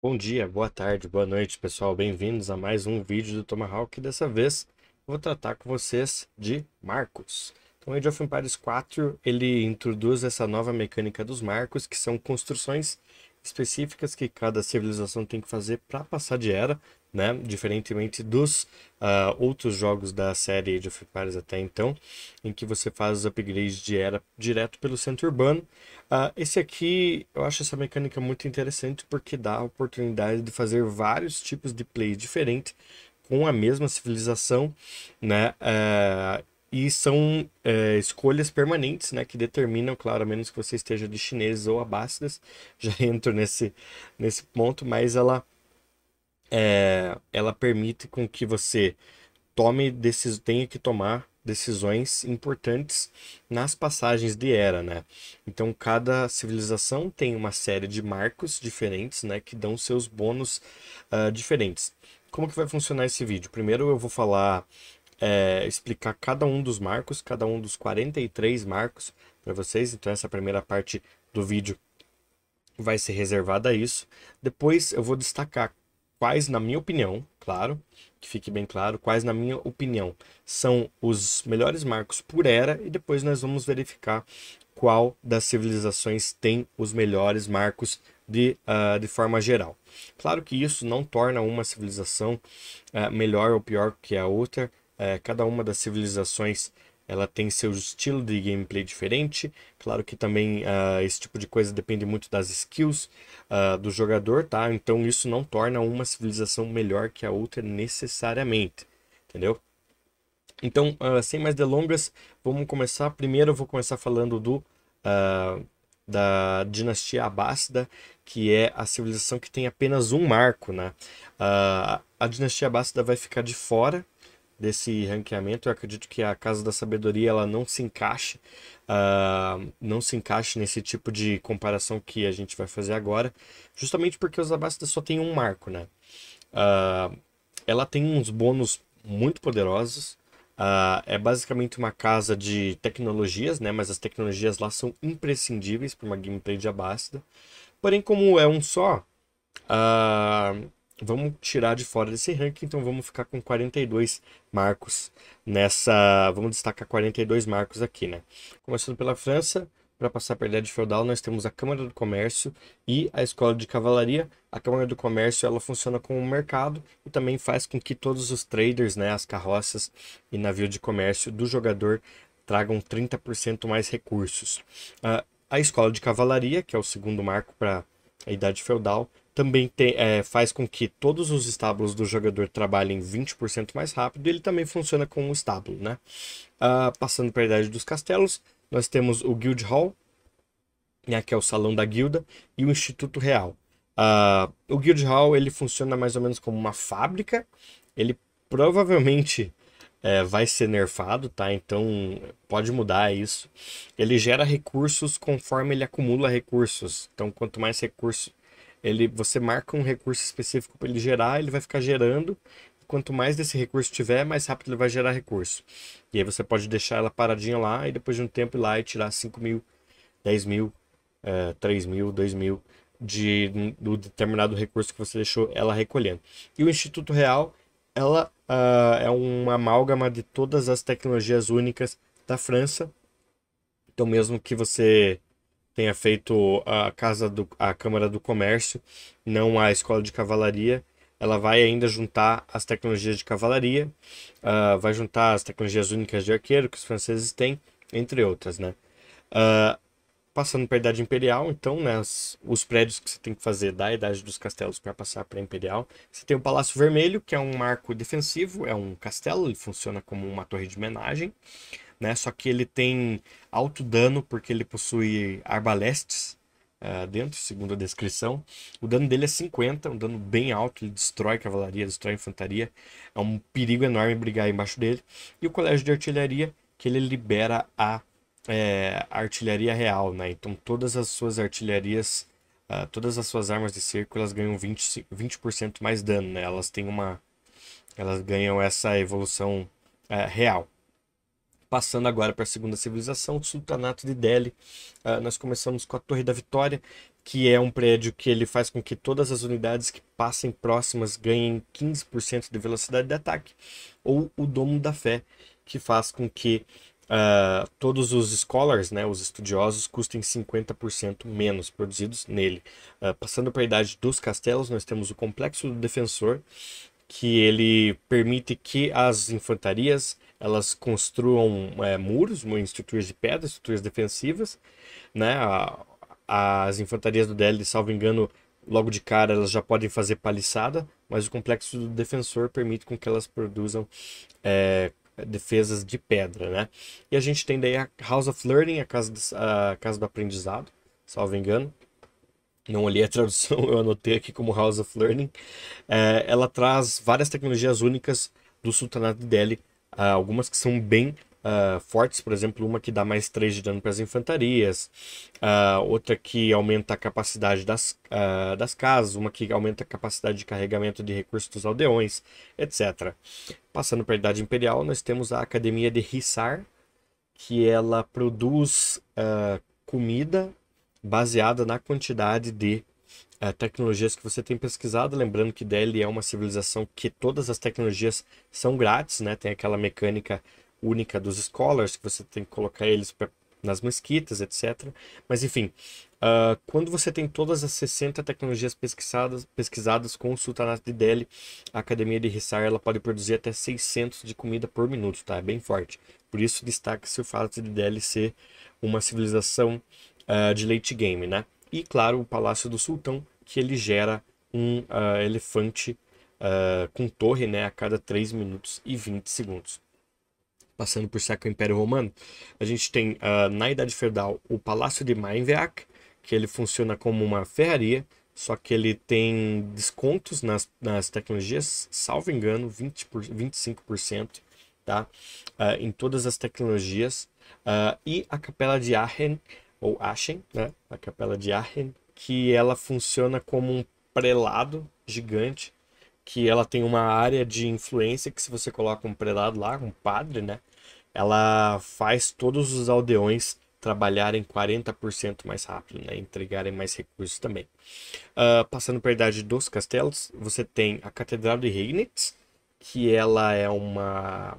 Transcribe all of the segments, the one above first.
Bom dia, boa tarde, boa noite, pessoal. Bem-vindos a mais um vídeo do Tomahawk. Dessa vez vou tratar com vocês de marcos. Então, Age of Empires 4 ele introduz essa nova mecânica dos marcos, que são construções específicas que cada civilização tem que fazer para passar de era, né? Diferentemente dos uh, outros jogos da série Age of Empires até então, em que você faz os upgrades de era direto pelo centro urbano. Uh, esse aqui, eu acho essa mecânica muito interessante porque dá a oportunidade de fazer vários tipos de play diferentes com a mesma civilização, né? Uh, e são é, escolhas permanentes, né, que determinam, claro, a menos que você esteja de chineses ou abássidas, já entro nesse, nesse ponto, mas ela, é, ela permite com que você tome decis, tenha que tomar decisões importantes nas passagens de era, né? Então cada civilização tem uma série de marcos diferentes, né, que dão seus bônus uh, diferentes. Como que vai funcionar esse vídeo? Primeiro eu vou falar é, explicar cada um dos marcos, cada um dos 43 marcos para vocês. Então, essa primeira parte do vídeo vai ser reservada a isso. Depois, eu vou destacar quais, na minha opinião, claro, que fique bem claro, quais, na minha opinião, são os melhores marcos por era, e depois nós vamos verificar qual das civilizações tem os melhores marcos de, uh, de forma geral. Claro que isso não torna uma civilização uh, melhor ou pior que a outra, é, cada uma das civilizações ela tem seu estilo de gameplay diferente. Claro que também uh, esse tipo de coisa depende muito das skills uh, do jogador, tá? Então isso não torna uma civilização melhor que a outra necessariamente, entendeu? Então, uh, sem mais delongas, vamos começar. Primeiro eu vou começar falando do da dinastia Abássida, que é a civilização que tem apenas um marco, né? a dinastia Abássida vai ficar de fora desse ranqueamento. Eu acredito que a Casa da Sabedoria ela não se encaixe, uh, não se encaixe nesse tipo de comparação que a gente vai fazer agora, justamente porque os Abássidas só tem um marco, né? Uh, ela tem uns bônus muito poderosos. Uh, é basicamente uma casa de tecnologias, né? Mas as tecnologias lá são imprescindíveis para uma gameplay de Abássida. Porém, como é um só, uh, vamos tirar de fora desse ranking, então vamos ficar com 42 marcos nessa. Vamos destacar 42 marcos aqui, né? Começando pela França, para passar pela idade feudal, nós temos a Câmara do Comércio e a Escola de Cavalaria. A Câmara do Comércio ela funciona como um mercado e também faz com que todos os traders, né, as carroças e navio de comércio do jogador tragam 30% mais recursos. Uh, a Escola de Cavalaria, que é o segundo marco para a Idade Feudal, também tem, é, faz com que todos os estábulos do jogador trabalhem 20% mais rápido e ele também funciona como um estábulo, né? Uh, passando para a idade dos castelos, nós temos o Guild Hall, né, que é o salão da guilda, e o Instituto Real. Uh, o Guild Hall ele funciona mais ou menos como uma fábrica, ele provavelmente é, vai ser nerfado, tá? Então pode mudar isso. Ele gera recursos conforme ele acumula recursos. Então quanto mais recursos ele, você marca um recurso específico para ele gerar, ele vai ficar gerando. Quanto mais desse recurso tiver, mais rápido ele vai gerar recurso. E aí você pode deixar ela paradinha lá e depois de um tempo ir lá e tirar 5 mil, 10 mil, é, 3 mil, 2 mil de, do determinado recurso que você deixou ela recolhendo. E o Instituto Real, ela uh, é uma amálgama de todas as tecnologias únicas da França. Então, mesmo que você tenha feito a casa do a Câmara do Comércio, não a Escola de Cavalaria. Ela vai ainda juntar as tecnologias de cavalaria, uh, vai juntar as tecnologias únicas de arqueiro que os franceses têm, entre outras, né? Uh, passando para a Idade Imperial, então, né, os, os, prédios que você tem que fazer da Idade dos Castelos para passar para a Imperial. Você tem o Palácio Vermelho, que é um marco defensivo, é um castelo, ele funciona como uma torre de homenagem né? Só que ele tem alto dano porque ele possui arbalestes uh, dentro, segundo a descrição. O dano dele é 50, um dano bem alto, ele destrói cavalaria, destrói infantaria. É um perigo enorme brigar embaixo dele. E o colégio de artilharia, que ele libera a, é, artilharia real, né? Então todas as suas artilharias, uh, todas as suas armas de cerco, elas ganham 20%, 20 mais dano, né? Elas têm uma... Elas ganham essa evolução uh, real. Passando agora para a segunda civilização, o Sultanato de Delhi. Uh, nós começamos com a Torre da Vitória, que é um prédio que ele faz com que todas as unidades que passem próximas ganhem 15% de velocidade de ataque. Ou o Domo da Fé, que faz com que uh, todos os scholars, né, os estudiosos, custem 50% menos produzidos nele. Uh, passando para a idade dos castelos, nós temos o Complexo do Defensor, que ele permite que as infantarias elas construam é, muros, estruturas de pedra, estruturas defensivas, né? as infantarias do DL, salvo engano, logo de cara elas já podem fazer paliçada, mas o complexo do defensor permite com que elas produzam é, defesas de pedra, né? E a gente tem daí a House of Learning, a casa, do, a casa do aprendizado, salvo engano. Não olhei a tradução, eu anotei aqui como House of Learning. É, ela traz várias tecnologias únicas do Sultanato de Delhi, algumas que são bem uh, fortes, por exemplo, uma que dá mais 3 de dano para as infantarias, uh, outra que aumenta a capacidade das, uh, das casas, uma que aumenta a capacidade de carregamento de recursos dos aldeões, etc. Passando para a Idade Imperial, nós temos a Academia de Hissar, que ela produz comida baseada na quantidade de uh, tecnologias que você tem pesquisado. Lembrando que Delhi é uma civilização que todas as tecnologias são grátis, né? Tem aquela mecânica única dos scholars, que você tem que colocar eles nas mesquitas, etc. Mas enfim, uh, quando você tem todas as 60 tecnologias pesquisadas, pesquisadas com o Sultanato de Delhi, a Academia de Hissar ela pode produzir até 600 de comida por minuto, tá? É bem forte. Por isso destaca-se o fato de Delhi ser uma civilização uh, de late game, né? E claro, o Palácio do Sultão, que ele gera um uh, elefante com torre né, a cada 3 minutos e 20 segundos passando por Sacro Império Romano, a gente tem uh, na Idade Feudal o Palácio de Mainveac, que ele funciona como uma ferraria, só que ele tem descontos nas, nas tecnologias, salvo engano, 20 por, 25%, tá? Uh, em todas as tecnologias. Uh, e a Capela de Aachen, ou Aachen, né? A Capela de Aachen, que ela funciona como um prelado gigante que ela tem uma área de influência que se você coloca um prelado lá, um padre, né? Ela faz todos os aldeões trabalharem 40% mais rápido, né? Entregarem mais recursos também. Uh, passando para a idade dos castelos, você tem a Catedral de Regnitz, que ela é uma,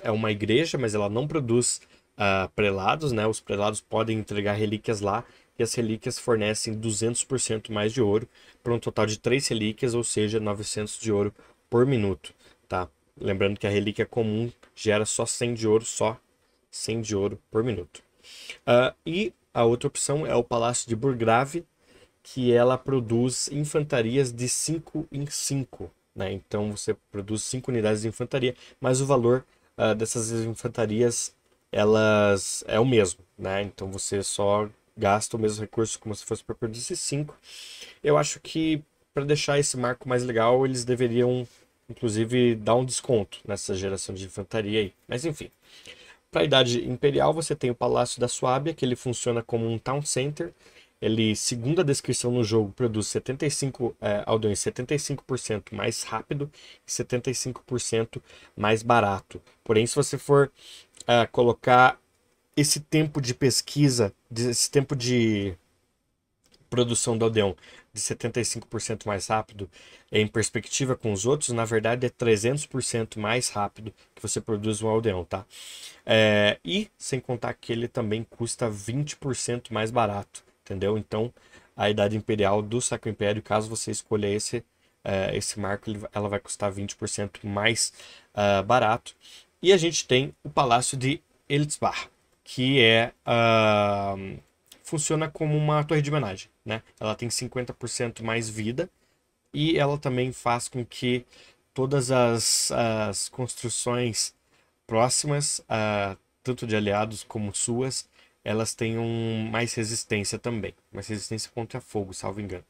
é uma igreja, mas ela não produz uh, prelados, né? Os prelados podem entregar relíquias lá e as relíquias fornecem 200% mais de ouro, para um total de 3 relíquias, ou seja, 900 de ouro por minuto, tá? Lembrando que a relíquia comum gera só 100 de ouro, só 100 de ouro por minuto. Uh, e a outra opção é o Palácio de Burgrave, que ela produz infantarias de 5 em 5, né? Então você produz 5 unidades de infantaria, mas o valor uh, dessas infantarias elas é o mesmo, né? Então você só gasta o mesmo recurso como se fosse para produzir 5. Eu acho que para deixar esse marco mais legal, eles deveriam inclusive dar um desconto nessa geração de infantaria aí. Mas enfim. Para a idade imperial, você tem o Palácio da Suábia, que ele funciona como um town center. Ele, segundo a descrição no jogo, produz 75 é, aldeões 75% mais rápido e 75% mais barato. Porém, se você for é, colocar esse tempo de pesquisa, esse tempo de produção do aldeão de 75% mais rápido em perspectiva com os outros, na verdade é 300% mais rápido que você produz um aldeão, tá? É, e sem contar que ele também custa 20% mais barato, entendeu? Então a idade imperial do Sacro Império, caso você escolha esse, é, esse marco, ela vai custar 20% mais uh, barato. E a gente tem o Palácio de Eltzbach, que é uh, funciona como uma torre de homenagem, né? Ela tem 50% mais vida e ela também faz com que todas as, as construções próximas, uh, tanto de aliados como suas, elas tenham mais resistência também, mais resistência contra fogo, salvo engano.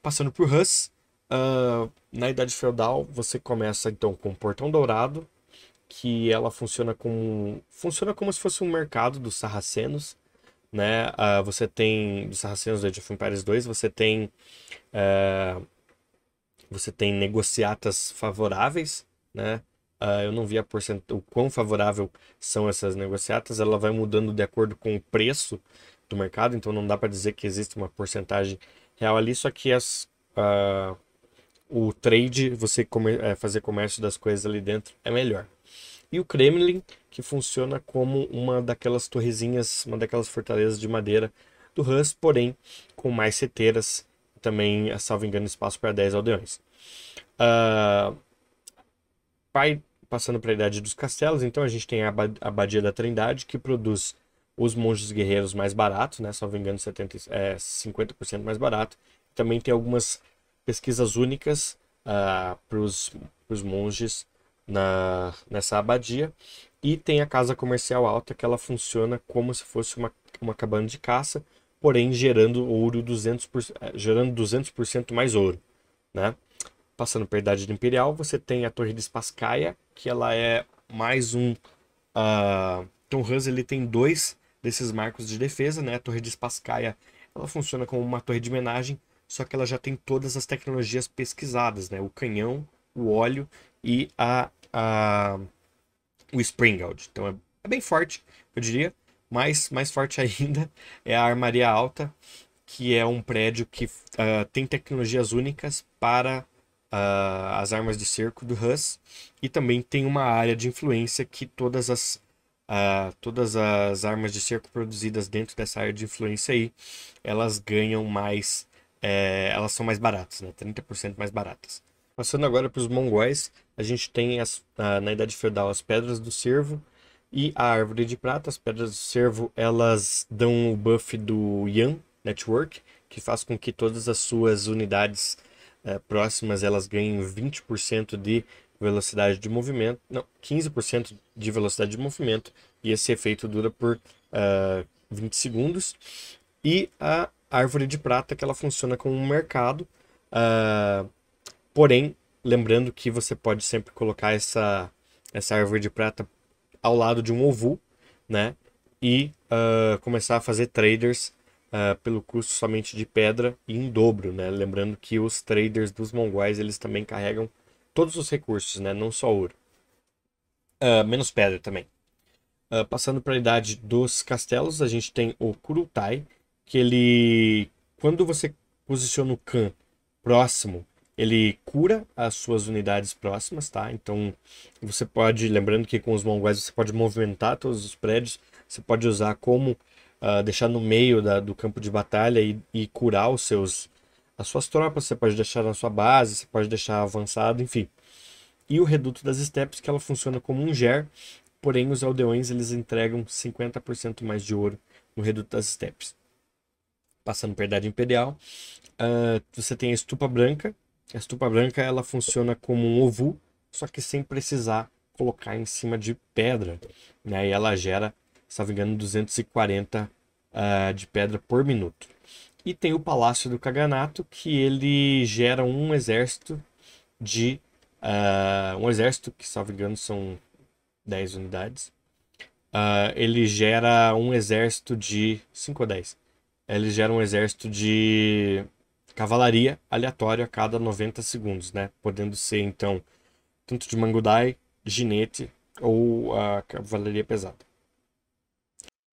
Passando por Hus, uh, na Idade Feudal você começa então com o Portão Dourado, que ela funciona como funciona como se fosse um mercado dos sarracenos, né? Uh, você tem dos sarracenos do Age of Empires 2, você tem uh, você tem negociatas favoráveis, né? Uh, eu não vi a porcent... o quão favorável são essas negociatas. Ela vai mudando de acordo com o preço do mercado, então não dá para dizer que existe uma porcentagem real ali, só que as, uh, o trade, você comer, é, fazer comércio das coisas ali dentro é melhor. E o Kremlin, que funciona como uma daquelas torrezinhas, uma daquelas fortalezas de madeira do Hus, porém com mais seteiras, também, salvo engano, espaço para 10 aldeões. Uh, vai passando para a idade dos castelos, então a gente tem a Abadia da Trindade, que produz os monges guerreiros mais baratos, né? Salvo engano, 70, é, 50% mais barato. Também tem algumas pesquisas únicas uh, para os monges na, nessa abadia. E tem a casa comercial alta, que ela funciona como se fosse uma, uma cabana de caça, porém gerando ouro 200%, eh, gerando 200% mais ouro, né? Passando para a Idade Imperial, você tem a Torre de Spasskaya, que ela é mais um... Uh, Tom Hus ele tem dois desses marcos de defesa, né? A Torre de Spasskaya, ela funciona como uma torre de homenagem, só que ela já tem todas as tecnologias pesquisadas, né? O canhão, o óleo e a, a o Springald. Então é, é, bem forte, eu diria. Mas mais forte ainda é a Armaria Alta, que é um prédio que uh, tem tecnologias únicas para uh, as armas de cerco do Hus e também tem uma área de influência que todas as uh, todas as armas de cerco produzidas dentro dessa área de influência aí elas ganham mais é, elas são mais baratas, né? 30% mais baratas. Passando agora para os mongóis, a gente tem as, na Idade Feudal as Pedras do Cervo e a Árvore de Prata. As Pedras do Cervo elas dão o buff do Yan Network, que faz com que todas as suas unidades uh, próximas elas ganhem 20% de velocidade de movimento, não, 15% de velocidade de movimento, e esse efeito dura por uh, eh, 20 segundos. E a árvore de prata, que ela funciona como um mercado, uh, porém, lembrando que você pode sempre colocar essa, essa árvore de prata ao lado de um ovu, né? E uh, começar a fazer traders uh, pelo custo somente de pedra e em dobro, né? Lembrando que os traders dos mongóis, eles também carregam todos os recursos, né? Não só ouro. Uh, menos pedra também. Uh, passando para a idade dos castelos, a gente tem o Kurutai, que ele, quando você posiciona o Khan próximo, ele cura as suas unidades próximas, tá? Então você pode, lembrando que com os mongóis você pode movimentar todos os prédios, você pode usar como uh, deixar no meio da, do campo de batalha e, e curar os seus as suas tropas, você pode deixar na sua base, você pode deixar avançado, enfim. E o Reduto das Steppes, que ela funciona como um GER, porém os aldeões eles entregam 50% mais de ouro no Reduto das Steppes. Passando para a Idade Imperial, uh, você tem a Estupa Branca. A Estupa Branca ela funciona como um ovu, só que sem precisar colocar em cima de pedra. Né? E ela gera, me engano, 240 uh, de pedra por minuto. E tem o Palácio do Kaganato, que ele gera um exército de. Uh, um exército que, salvo engano, são 10 unidades. Uh, ele gera um exército de. 5 ou 10. Ele gera um exército de cavalaria aleatório a cada 90 segundos, né? Podendo ser, então, tanto de Mangudai, Ginete ou a cavalaria pesada.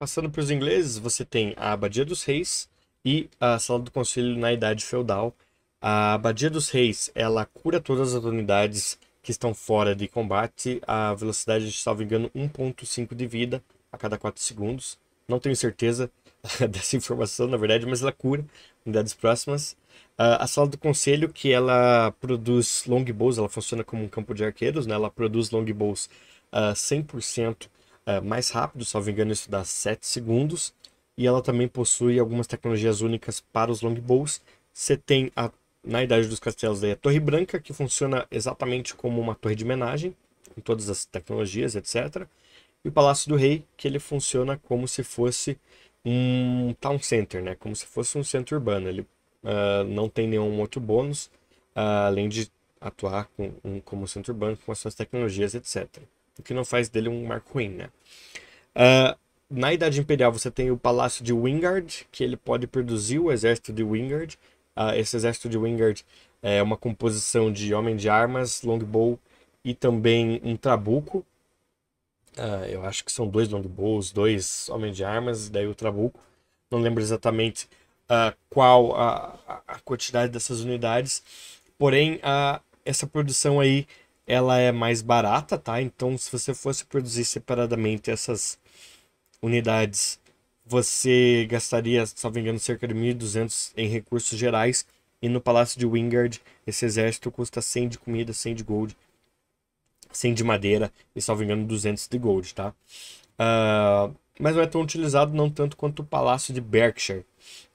Passando para os ingleses, você tem a Abadia dos Reis, e a Sala do Conselho na Idade Feudal. A Abadia dos Reis, ela cura todas as unidades que estão fora de combate a velocidade de, salvo engano, 1.5 de vida a cada 4 segundos. Não tenho certeza dessa informação, na verdade, mas ela cura unidades próximas. A sala do conselho, que ela produz longbows, ela funciona como um campo de arqueiros, né? ela produz longbows uh, 100% uh, mais rápido, salvo engano, isso dá 7 segundos e ela também possui algumas tecnologias únicas para os longbows. Você tem a, na Idade dos Castelos a Torre Branca, que funciona exatamente como uma torre de homenagem, com todas as tecnologias, etc. E o Palácio do Rei, que ele funciona como se fosse um town center, né? como se fosse um centro urbano. Ele uh, não tem nenhum outro bônus, uh, além de atuar com, um, como centro urbano com as suas tecnologias, etc. O que não faz dele um marco ruim, né? Uh, na Idade Imperial você tem o Palácio de Wingard, que ele pode produzir o exército de Wingard. Uh, esse exército de Wingard é uma composição de homem de armas, longbow e também um trabuco. Uh, eu acho que são dois longbows, dois homens de armas, daí o trabuco. Não lembro exatamente uh, qual a, a, quantidade dessas unidades. Porém, uh, essa produção aí ela é mais barata, tá? Então, se você fosse produzir separadamente essas unidades, você gastaria, me engano, cerca de 1.200 em recursos gerais. E no Palácio de Wingard, esse exército custa 100 de comida, 100 de gold 100 de madeira e, salvo engano, 200 de gold, tá? Uh, mas não é tão utilizado, não tanto quanto o Palácio de Berkshire,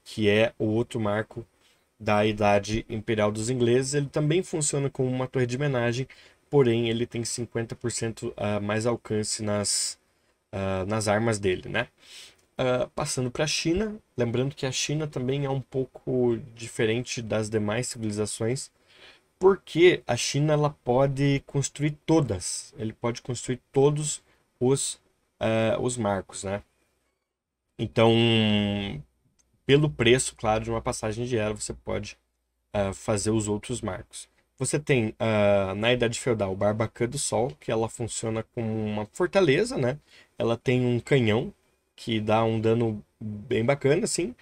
que é o outro marco da Idade Imperial dos Ingleses. Ele também funciona como uma torre de homenagem, porém ele tem 50% uh, ah, mais alcance nas, uh, nas armas dele, né? Uh, passando para a China, lembrando que a China também é um pouco diferente das demais civilizações, porque a China ela pode construir todas, ele pode construir todos os, uh, os marcos, né? Então, pelo preço, claro, de uma passagem de era, você pode uh, fazer os outros marcos. Você tem uh, na Idade Feudal o Barbacã do Sol, que ela funciona como uma fortaleza, né? Ela tem um canhão que dá um dano bem bacana, assim.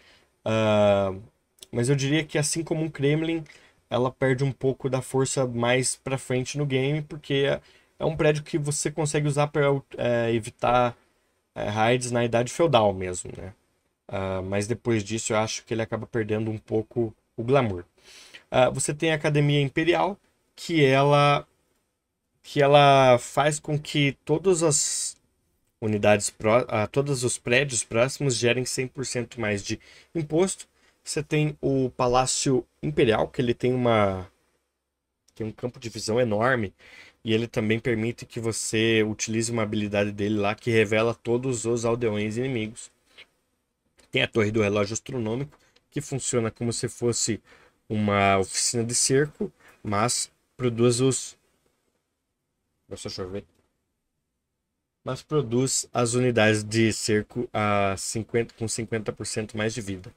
Uh, mas eu diria que assim como um Kremlin, ela perde um pouco da força mais para frente no game, porque é, é, um prédio que você consegue usar para é, evitar é, raids na idade feudal mesmo, né? Uh, mas depois disso eu acho que ele acaba perdendo um pouco o glamour. Uh, você tem a Academia Imperial, que ela que ela faz com que todas as unidades, pró, uh, todos os prédios próximos gerem 100% mais de imposto você tem o Palácio Imperial, que ele tem uma tem um campo de visão enorme e ele também permite que você utilize uma habilidade dele lá que revela todos os aldeões inimigos. Tem a Torre do Relógio Astronômico, que funciona como se fosse uma oficina de cerco, mas produz os Deixa eu chover. Mas produz as unidades de cerco a 50, com 50% mais de vida.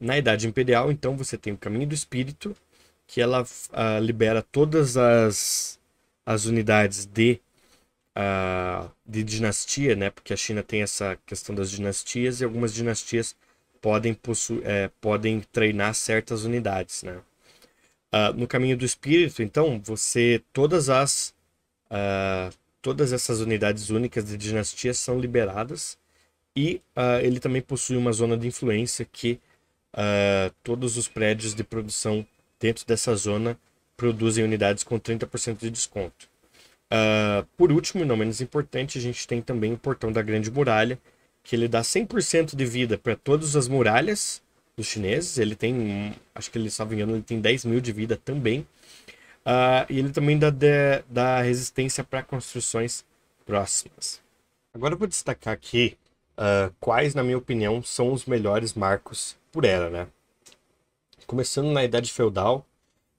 Na Idade Imperial, então, você tem o Caminho do Espírito, que ela uh, libera todas as, as unidades de, uh, de dinastia, né? Porque a China tem essa questão das dinastias e algumas dinastias podem, possu é, podem treinar certas unidades, né? Uh, no Caminho do Espírito, então, você todas as todas essas unidades únicas de dinastia são liberadas e ele também possui uma zona de influência que uh, todos os prédios de produção dentro dessa zona produzem unidades com 30% de desconto. Uh, por último, e não menos importante, a gente tem também o portão da Grande Muralha, que ele dá 100% de vida para todas as muralhas dos chineses. Ele tem, acho que ele, salvo engano, ele tem 10 mil de vida também. Uh, e ele também dá, de, dá resistência para construções próximas. Agora eu vou destacar aqui uh, quais, na minha opinião, são os melhores marcos por era, né? Começando na Idade Feudal,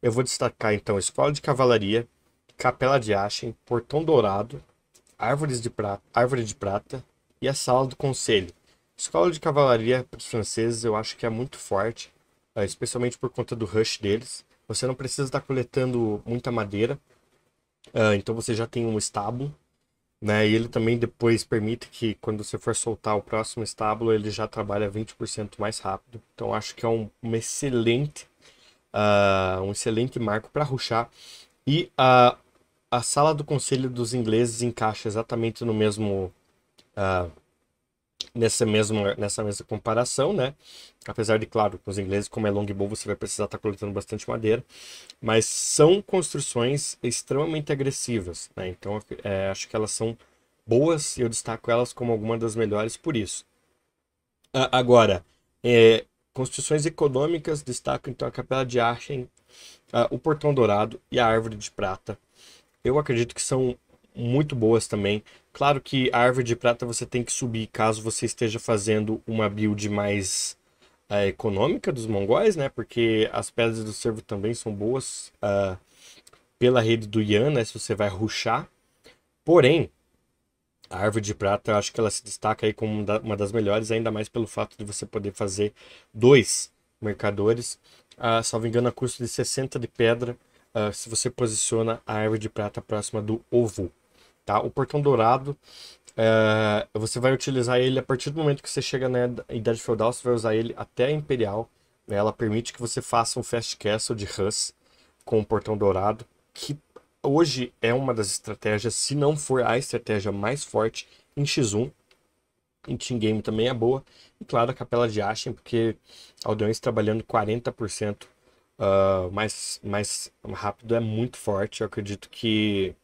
eu vou destacar então Escola de Cavalaria, Capela de Achen, Portão Dourado, Árvores de Prata, Árvore de Prata e a Sala do Conselho. Escola de Cavalaria para os franceses eu acho que é muito forte, eh, especialmente por conta do rush deles. Você não precisa estar coletando muita madeira, eh, então você já tem um estábulo né? E ele também depois permite que quando você for soltar o próximo estábulo, ele já trabalha 20% mais rápido. Então acho que é um, um excelente uh, um excelente marco para ruxar. E a, a sala do conselho dos ingleses encaixa exatamente no mesmo uh, nessa mesma, nessa mesma comparação, né? Apesar de, claro, com os ingleses, como é longbow, você vai precisar estar tá coletando bastante madeira. Mas são construções extremamente agressivas, né? Então, é, acho que elas são boas e eu destaco elas como alguma das melhores por isso. Uh, agora, é, construções econômicas, destaco então a Capela de Aachen, uh, o Portão Dourado e a Árvore de Prata. Eu acredito que são muito boas também. Claro que a árvore de prata você tem que subir caso você esteja fazendo uma build mais uh, econômica dos mongóis, né? Porque as pedras do servo também são boas uh, pela rede do Yan, né? Se você vai ruxar. Porém, a árvore de prata, eu acho que ela se destaca aí como uma das melhores, ainda mais pelo fato de você poder fazer dois mercadores. Uh, salvo engano, a custo de 60 de pedra uh, se você posiciona a árvore de prata próxima do ovo. Tá? O portão dourado, uh, você vai utilizar ele a partir do momento que você chega na Idade Feudal, você vai usar ele até a Imperial. Né? Ela permite que você faça um Fast Castle de Hus com o portão dourado, que hoje é uma das estratégias, se não for a estratégia mais forte em X1. Em Team Game também é boa. E claro, a Capela de Ashen, porque Aldeões trabalhando 40% uh, mais, mais rápido é muito forte. Eu acredito que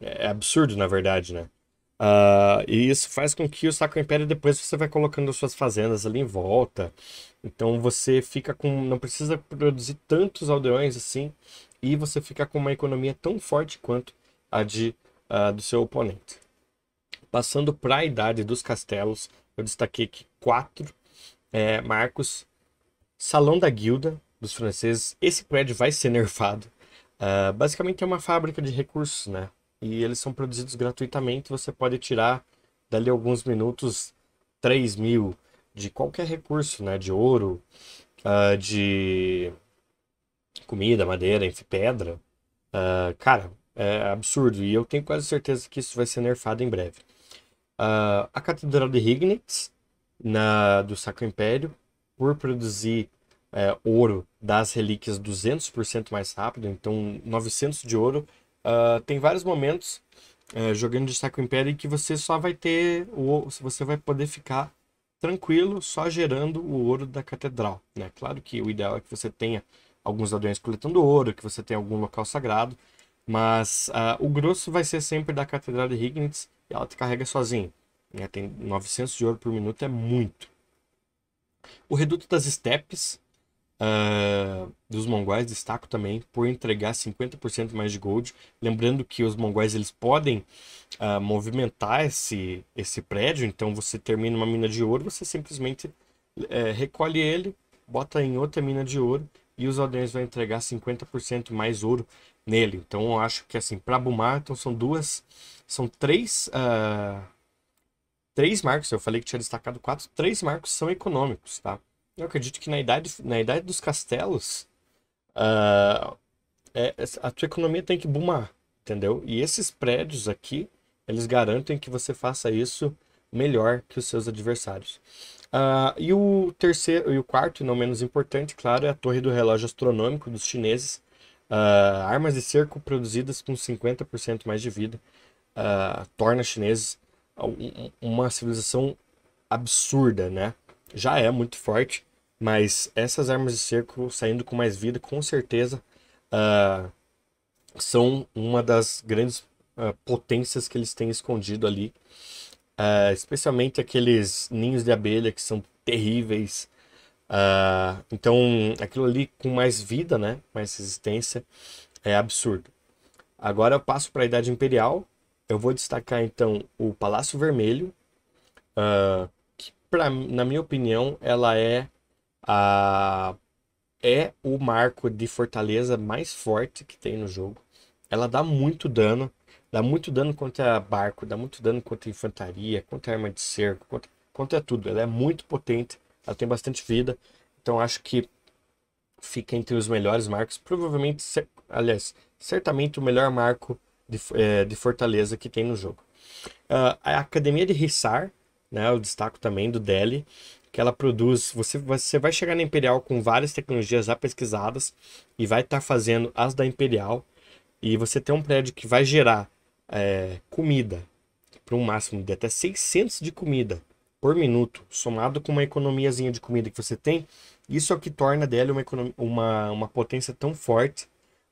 é absurdo, na verdade, né? Uh, e isso faz com que o Sacro Império depois você vai colocando as suas fazendas ali em volta. Então você fica com. Não precisa produzir tantos aldeões assim. E você fica com uma economia tão forte quanto a de, uh, do seu oponente. Passando para a idade dos castelos, eu destaquei aqui quatro é, marcos. Salão da Guilda, dos franceses. Esse prédio vai ser nerfado. Uh, basicamente é uma fábrica de recursos, né? E eles são produzidos gratuitamente. Você pode tirar dali alguns minutos 3 mil de qualquer recurso, né? De ouro, uh, de comida, madeira, enfim, pedra. Uh, cara, é absurdo. E eu tenho quase certeza que isso vai ser nerfado em breve. Uh, a Catedral de Hignitz, na, do Sacro Império, por produzir é, ouro das relíquias 200% mais rápido, então 900 de ouro. Uh, tem vários momentos é, jogando de Sacro Império em que você só vai ter, o, você vai poder ficar tranquilo só gerando o ouro da catedral. Né? Claro que o ideal é que você tenha alguns ladrões coletando ouro, que você tenha algum local sagrado, mas uh, o grosso vai ser sempre da Catedral de Hignitz e ela te carrega sozinha. Né? Tem 900 de ouro por minuto, é muito. O Reduto das Estepes, uh, dos mongóis, destaco também por entregar 50% mais de gold. Lembrando que os mongóis eles podem uh, movimentar esse, esse prédio, então você termina uma mina de ouro, você simplesmente uh, recolhe ele, bota em outra mina de ouro e os aldeões vão entregar 50% mais ouro nele. Então eu acho que assim, para Bumar, então são duas, são três, uh, três marcos. Eu falei que tinha destacado quatro, três marcos são econômicos, tá? Eu acredito que na idade, na idade dos castelos, uh, é, a tua economia tem que boomar, entendeu? E esses prédios aqui, eles garantem que você faça isso melhor que os seus adversários. Uh, e o terceiro e o quarto, não menos importante, claro, é a torre do relógio astronômico dos chineses. Uh, armas de cerco produzidas com 50% mais de vida uh, torna chineses uma civilização absurda, né? Já é muito forte, mas essas armas de cerco saindo com mais vida, com certeza, são uma das grandes potências que eles têm escondido ali Uh, especialmente aqueles ninhos de abelha que são terríveis. Uh, então, aquilo ali com mais vida, né? Mais resistência, é absurdo. Agora eu passo para a Idade Imperial. Eu vou destacar então o Palácio Vermelho, uh, que pra, na minha opinião ela é a é o marco de fortaleza mais forte que tem no jogo. Ela dá muito dano. Dá muito dano contra barco, dá muito dano contra infantaria, contra arma de cerco, contra, contra tudo. Ela é muito potente, ela tem bastante vida. Então acho que fica entre os melhores marcos. Provavelmente, aliás, certamente o melhor marco de, é, de fortaleza que tem no jogo. Uh, a Academia de Hissar, né, eu destaco também do Delhi, que ela produz. Você, você vai chegar na Imperial com várias tecnologias já pesquisadas e vai estar tá fazendo as da Imperial. E você tem um prédio que vai gerar é, comida para um máximo de até 600 de comida por minuto, somado com uma economiazinha de comida que você tem, isso é o que torna dela uma, uma, uma potência tão forte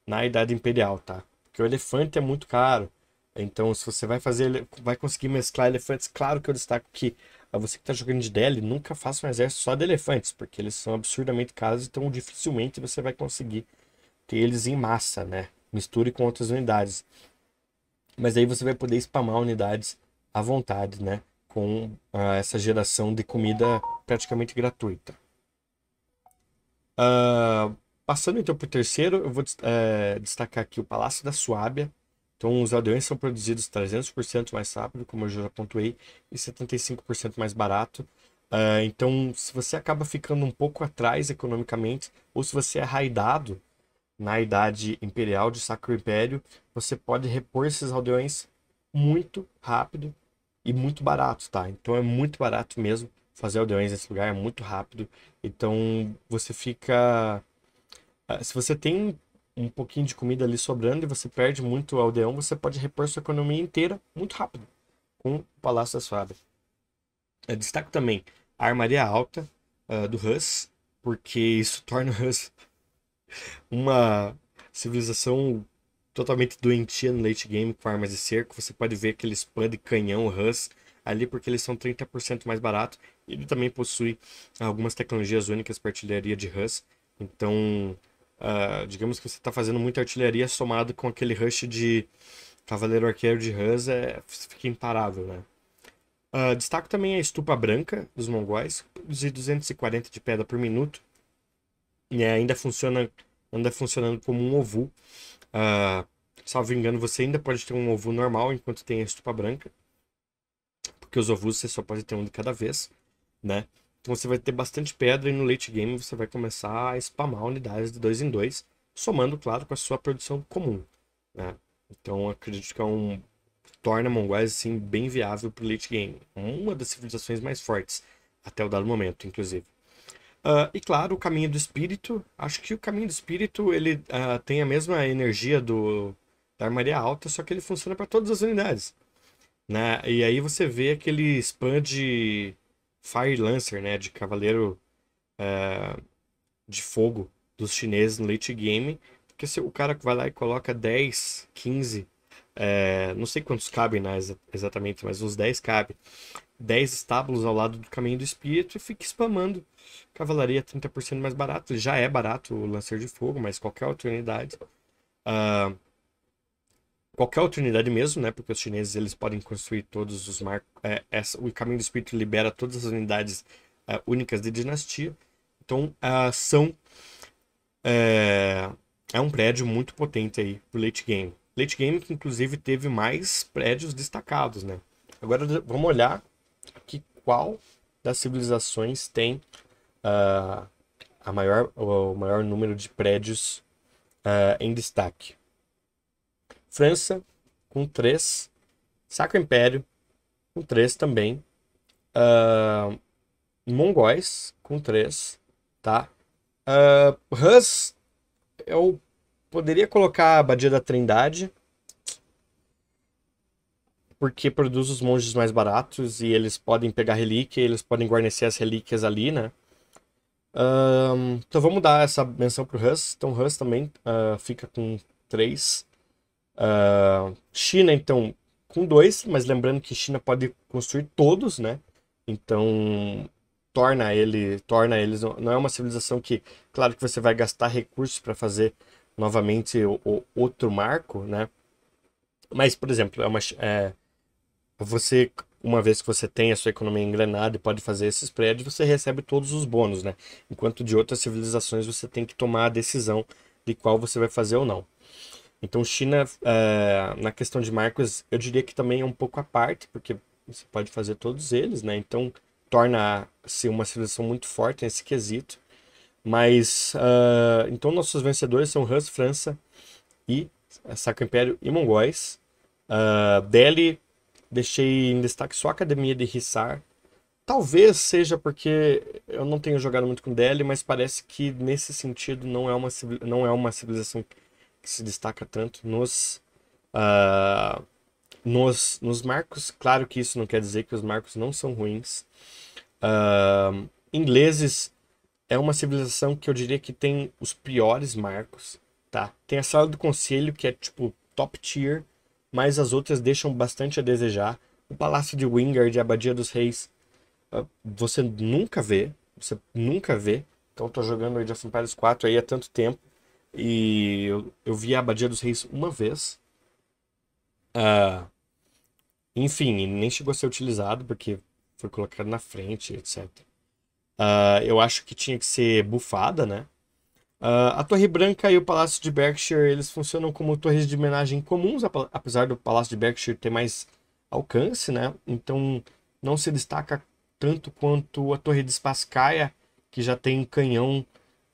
na Idade Imperial, tá? Porque o elefante é muito caro. Então, se você vai fazer, vai conseguir mesclar elefantes, claro que eu destaco que você que está jogando de DL, nunca faça um exército só de elefantes, porque eles são absurdamente caros, então dificilmente você vai conseguir ter eles em massa, né? Misture com outras unidades. Mas aí você vai poder spamar unidades à vontade, né? Com uh, essa geração de comida praticamente gratuita. Uh, passando então para o terceiro, eu vou uh, destacar aqui o Palácio da Suábia. Então, os aldeões são produzidos 300% mais rápido, como eu já pontuei, e 75% mais barato. Uh, então, se você acaba ficando um pouco atrás economicamente, ou se você é raidado, na Idade Imperial de Sacro Império, você pode repor esses aldeões muito rápido e muito barato, tá? Então é muito barato mesmo fazer aldeões nesse lugar, é muito rápido. Então você fica. Ah, se você tem um pouquinho de comida ali sobrando e você perde muito aldeão, você pode repor sua economia inteira muito rápido com o Palácio das Fadas. Eu destaco também a armaria alta uh, do Hus, porque isso torna o Hus uma civilização totalmente doentia no late game com armas de cerco. Você pode ver aquele spam de canhão Hus ali porque eles são 30% mais barato. Ele também possui algumas tecnologias únicas para artilharia de Hus. Então, uh, digamos que você está fazendo muita artilharia somado com aquele rush de cavaleiro arqueiro de Hus, é, fica imparável, né? Uh, destaco também a estupa branca dos mongóis, de 240 de pedra por minuto. E ainda funciona anda funcionando como um ovu. Uh, salvo engano, você ainda pode ter um ovu normal enquanto tem a estupa branca. Porque os ovus você só pode ter um de cada vez, né? Então você vai ter bastante pedra e no late game você vai começar a spamar unidades de dois em dois, somando, claro, com a sua produção comum, né? Então acredito que é um torna mongóis assim bem viável para o late game, uma das civilizações mais fortes até o dado momento, inclusive. Uh, e claro, o caminho do espírito. Acho que o caminho do espírito ele uh, tem a mesma energia do da armaria alta, só que ele funciona para todas as unidades. Né? E aí você vê aquele spam de Fire Lancer, né? De cavaleiro uh, de fogo dos chineses no late game. Porque se o cara vai lá e coloca 10, 15, é, não sei quantos cabem né, exatamente, mas uns 10 cabe. 10 estábulos ao lado do caminho do espírito e fica spamando cavalaria 30% mais barato. Já é barato o lancer de fogo, mas qualquer outra unidade. Uh, qualquer outra unidade mesmo, né? Porque os chineses eles podem construir todos os marcos. É, essa, o caminho do espírito libera todas as unidades uh, únicas de dinastia. Então uh, são. É, é um prédio muito potente aí pro late game. Late game que inclusive teve mais prédios destacados, né? Agora vamos olhar aqui qual das civilizações tem uh, a maior, o maior número de prédios uh, em destaque. França, com 3. Sacro Império, com 3 também. Uh, Mongóis, com 3. Tá? Uh, Hus, eu poderia colocar a Abadia da Trindade, porque produz os monges mais baratos e eles podem pegar relíquia, eles podem guarnecer as relíquias ali, né? Um, então vamos dar essa menção pro Hus. Então Hus também uh, fica com 3. Uh, China, então, com 2, mas lembrando que China pode construir todos, né? Então torna ele, torna eles não é uma civilização que, claro que você vai gastar recursos para fazer novamente o, o, outro marco, né? Mas, por exemplo, é uma, é, você uma vez que você tem a sua economia engrenada e pode fazer esses prédios, você recebe todos os bônus, né? Enquanto de outras civilizações você tem que tomar a decisão de qual você vai fazer ou não. Então, China, é, na questão de marcos, eu diria que também é um pouco à parte, porque você pode fazer todos eles, né? Então, torna-se uma civilização muito forte nesse quesito. Mas, uh, então, nossos vencedores são Rus, França e Sacro Império e Mongóis. Uh, Delhi Deixei em destaque só a academia de Hissar. Talvez seja porque eu não tenho jogado muito com Delhi, mas parece que nesse sentido não é uma, não é uma civilização que se destaca tanto nos, uh, nos, nos marcos. Claro que isso não quer dizer que os marcos não são ruins. Uh, ingleses é uma civilização que eu diria que tem os piores marcos, tá? Tem a sala do conselho que é tipo top tier mas as outras deixam bastante a desejar. O Palácio de Wingard a Abadia dos Reis, ah, você nunca vê, você nunca vê. Então estou jogando Age of Empires 4 aí há tanto tempo e eu, eu vi a Abadia dos Reis uma vez. Uh, enfim, nem chegou a ser utilizado porque foi colocado na frente, etc. Uh, ah, eu acho que tinha que ser bufada, né? Uh, a Torre Branca e o Palácio de Berkshire eles funcionam como torres de homenagem comuns, apesar do Palácio de Berkshire ter mais alcance, né? Então não se destaca tanto quanto a Torre de Spasskaya, que já tem canhão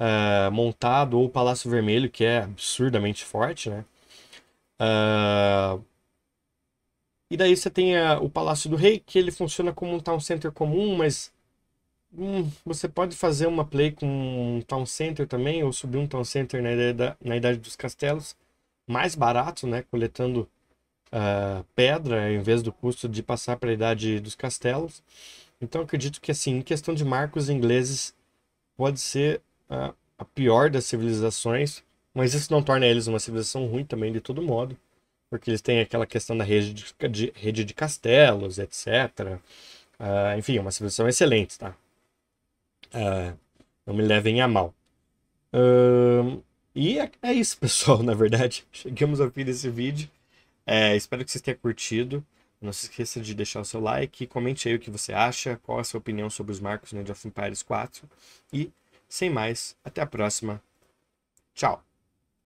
uh, montado, ou Palácio Vermelho, que é absurdamente forte, né? Uh, e daí você tem a, o Palácio do Rei, que ele funciona como um town center comum, mas hum, você pode fazer uma play com um town center também, ou subir um town center na idade, na idade dos castelos, mais barato, né? Coletando uh, pedra, em vez do custo de passar para a idade dos castelos. Então acredito que assim, em questão de marcos ingleses, pode ser a pior das civilizações, mas isso não torna eles uma civilização ruim também de todo modo porque eles têm aquela questão da rede de, de rede de castelos, etc. Uh, ah, enfim, é uma civilização excelente, tá? Uh, não me levem a mal. Uh, e é, é, isso, pessoal, na verdade. Chegamos ao fim desse vídeo. É, espero que vocês tenham curtido. Não se esqueça de deixar o seu like, comente aí o que você acha, qual a sua opinião sobre os marcos no Age of Empires 4. E, sem mais, até a próxima. Tchau!